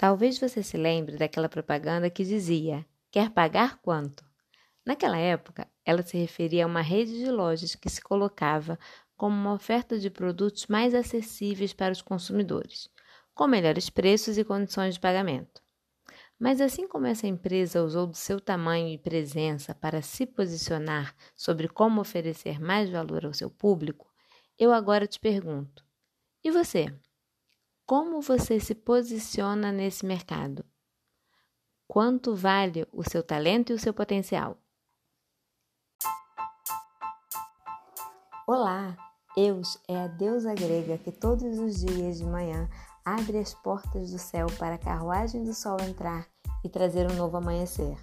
Talvez você se lembre daquela propaganda que dizia: Quer pagar quanto? Naquela época, ela se referia a uma rede de lojas que se colocava como uma oferta de produtos mais acessíveis para os consumidores, com melhores preços e condições de pagamento. Mas assim como essa empresa usou do seu tamanho e presença para se posicionar sobre como oferecer mais valor ao seu público, eu agora te pergunto: e você? Como você se posiciona nesse mercado? Quanto vale o seu talento e o seu potencial? Olá, Eus é a deusa grega que todos os dias de manhã abre as portas do céu para a carruagem do sol entrar e trazer um novo amanhecer.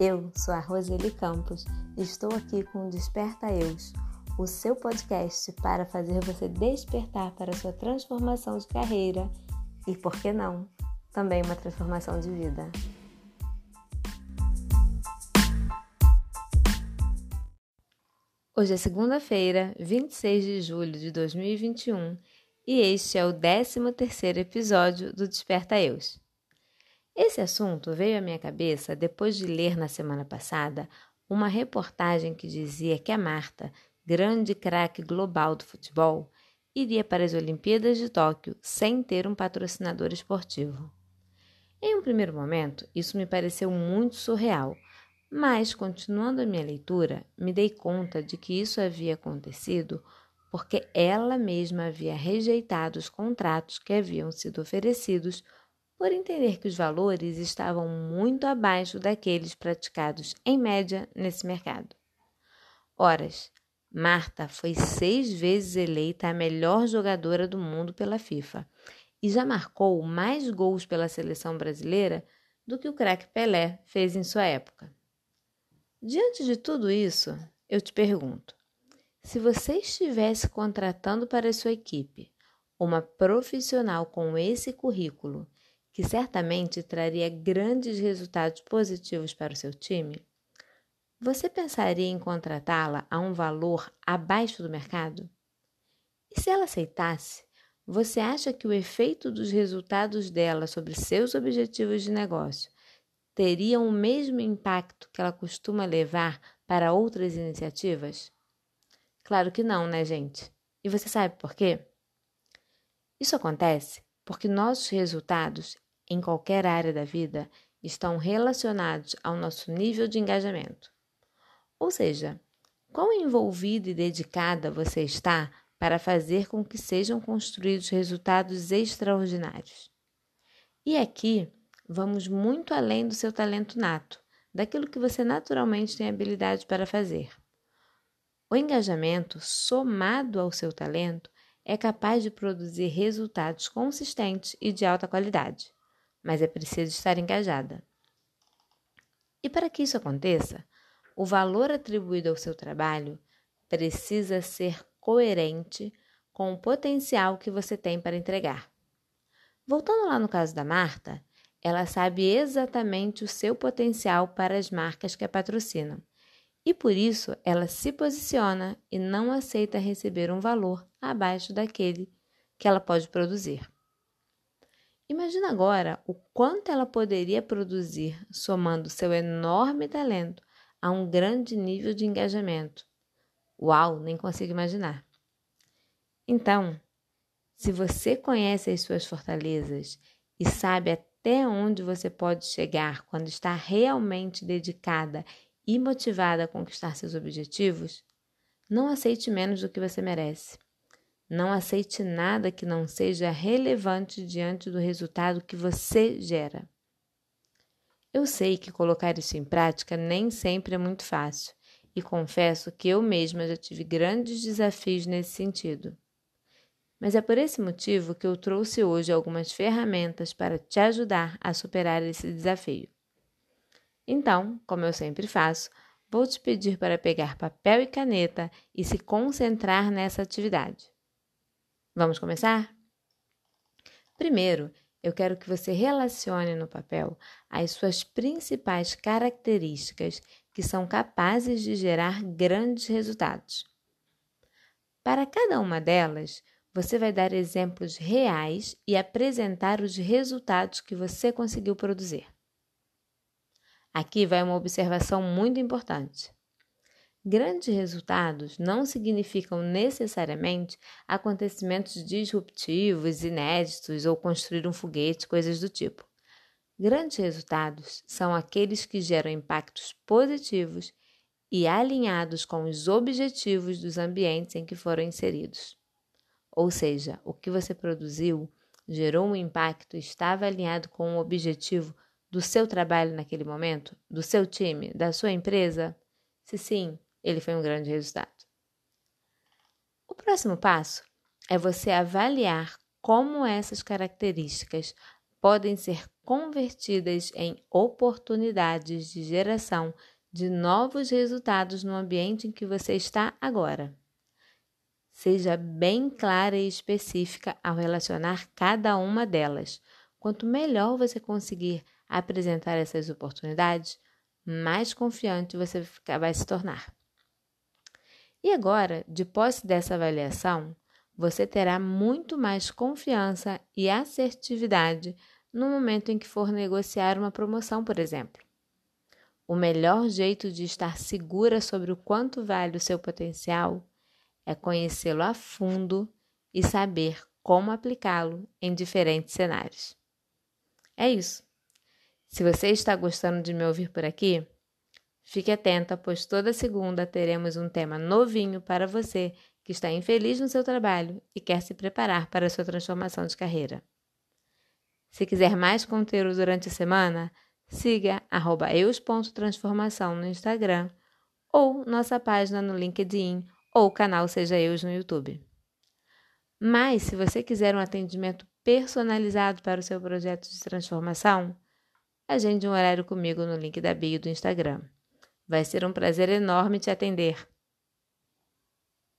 Eu sou a Roseli Campos e estou aqui com o Desperta Eus, o seu podcast para fazer você despertar para sua transformação de carreira e, por que não, também uma transformação de vida. Hoje é segunda-feira, 26 de julho de 2021 e este é o 13º episódio do Desperta Eus. Esse assunto veio à minha cabeça depois de ler na semana passada uma reportagem que dizia que a Marta grande craque global do futebol, iria para as Olimpíadas de Tóquio sem ter um patrocinador esportivo. Em um primeiro momento, isso me pareceu muito surreal, mas, continuando a minha leitura, me dei conta de que isso havia acontecido porque ela mesma havia rejeitado os contratos que haviam sido oferecidos por entender que os valores estavam muito abaixo daqueles praticados em média nesse mercado. Horas, Marta foi seis vezes eleita a melhor jogadora do mundo pela FIFA e já marcou mais gols pela seleção brasileira do que o craque Pelé fez em sua época. Diante de tudo isso, eu te pergunto: se você estivesse contratando para sua equipe uma profissional com esse currículo, que certamente traria grandes resultados positivos para o seu time, você pensaria em contratá-la a um valor abaixo do mercado? E se ela aceitasse, você acha que o efeito dos resultados dela sobre seus objetivos de negócio teria o mesmo impacto que ela costuma levar para outras iniciativas? Claro que não, né, gente? E você sabe por quê? Isso acontece porque nossos resultados em qualquer área da vida estão relacionados ao nosso nível de engajamento. Ou seja, quão envolvida e dedicada você está para fazer com que sejam construídos resultados extraordinários. E aqui vamos muito além do seu talento nato, daquilo que você naturalmente tem habilidade para fazer. O engajamento, somado ao seu talento, é capaz de produzir resultados consistentes e de alta qualidade, mas é preciso estar engajada. E para que isso aconteça, o valor atribuído ao seu trabalho precisa ser coerente com o potencial que você tem para entregar. Voltando lá no caso da Marta, ela sabe exatamente o seu potencial para as marcas que a patrocinam e por isso ela se posiciona e não aceita receber um valor abaixo daquele que ela pode produzir. Imagina agora o quanto ela poderia produzir somando seu enorme talento a um grande nível de engajamento. Uau, nem consigo imaginar. Então, se você conhece as suas fortalezas e sabe até onde você pode chegar quando está realmente dedicada e motivada a conquistar seus objetivos, não aceite menos do que você merece. Não aceite nada que não seja relevante diante do resultado que você gera. Eu sei que colocar isso em prática nem sempre é muito fácil, e confesso que eu mesma já tive grandes desafios nesse sentido. Mas é por esse motivo que eu trouxe hoje algumas ferramentas para te ajudar a superar esse desafio. Então, como eu sempre faço, vou te pedir para pegar papel e caneta e se concentrar nessa atividade. Vamos começar? Primeiro, eu quero que você relacione no papel as suas principais características que são capazes de gerar grandes resultados. Para cada uma delas, você vai dar exemplos reais e apresentar os resultados que você conseguiu produzir. Aqui vai uma observação muito importante. Grandes resultados não significam necessariamente acontecimentos disruptivos, inéditos ou construir um foguete, coisas do tipo. Grandes resultados são aqueles que geram impactos positivos e alinhados com os objetivos dos ambientes em que foram inseridos. Ou seja, o que você produziu gerou um impacto e estava alinhado com o objetivo do seu trabalho naquele momento, do seu time, da sua empresa? Se sim, ele foi um grande resultado. O próximo passo é você avaliar como essas características podem ser convertidas em oportunidades de geração de novos resultados no ambiente em que você está agora. Seja bem clara e específica ao relacionar cada uma delas. Quanto melhor você conseguir apresentar essas oportunidades, mais confiante você vai se tornar. E agora, de posse dessa avaliação, você terá muito mais confiança e assertividade no momento em que for negociar uma promoção, por exemplo. O melhor jeito de estar segura sobre o quanto vale o seu potencial é conhecê-lo a fundo e saber como aplicá-lo em diferentes cenários. É isso. Se você está gostando de me ouvir por aqui, fique atenta, pois toda segunda teremos um tema novinho para você que está infeliz no seu trabalho e quer se preparar para a sua transformação de carreira. Se quiser mais conteúdo durante a semana, siga eus.transformação no Instagram ou nossa página no LinkedIn ou canal Seja Eus no YouTube. Mas, se você quiser um atendimento personalizado para o seu projeto de transformação, agende um horário comigo no link da bio do Instagram. Vai ser um prazer enorme te atender.